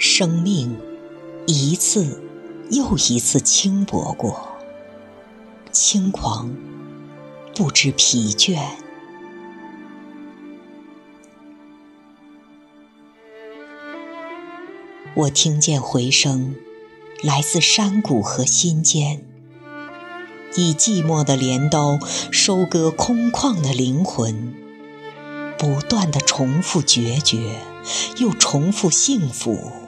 生命一次又一次轻薄过，轻狂不知疲倦。我听见回声，来自山谷和心间，以寂寞的镰刀收割空旷的灵魂，不断的重复决绝，又重复幸福。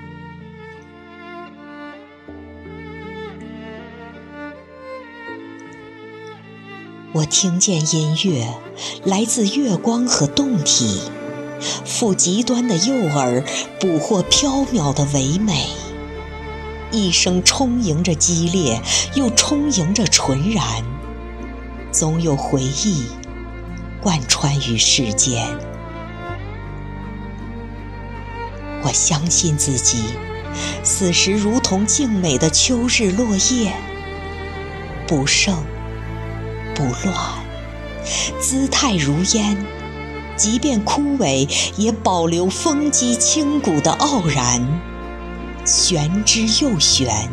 我听见音乐，来自月光和动体，赴极端的诱饵，捕获缥缈的唯美。一生充盈着激烈，又充盈着纯然，总有回忆贯穿于世间。我相信自己，此时如同静美的秋日落叶，不胜。不乱，姿态如烟，即便枯萎，也保留风肌清骨的傲然，玄之又玄。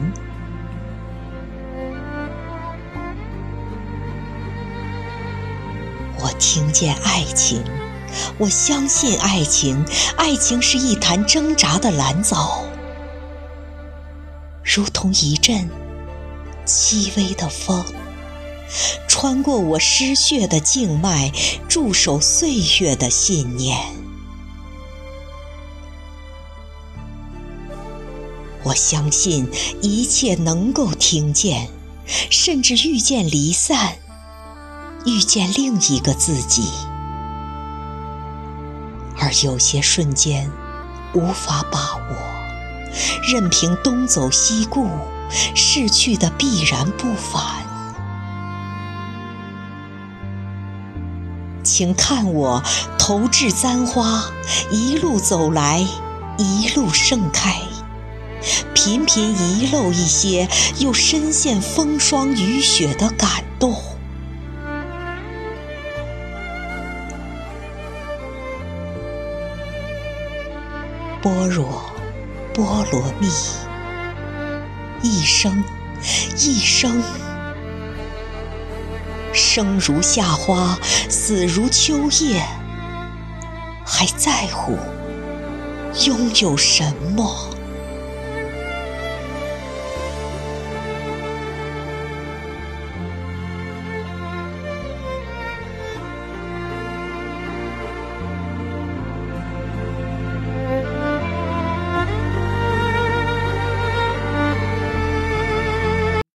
我听见爱情，我相信爱情，爱情是一潭挣扎的蓝藻，如同一阵细微的风。穿过我失血的静脉，驻守岁月的信念。我相信一切能够听见，甚至遇见离散，遇见另一个自己。而有些瞬间无法把握，任凭东走西顾，逝去的必然不返。请看我投掷簪花，一路走来，一路盛开，频频遗漏一些，又深陷风霜雨雪的感动。般若波罗蜜，一生一生。生如夏花，死如秋叶，还在乎拥有什么？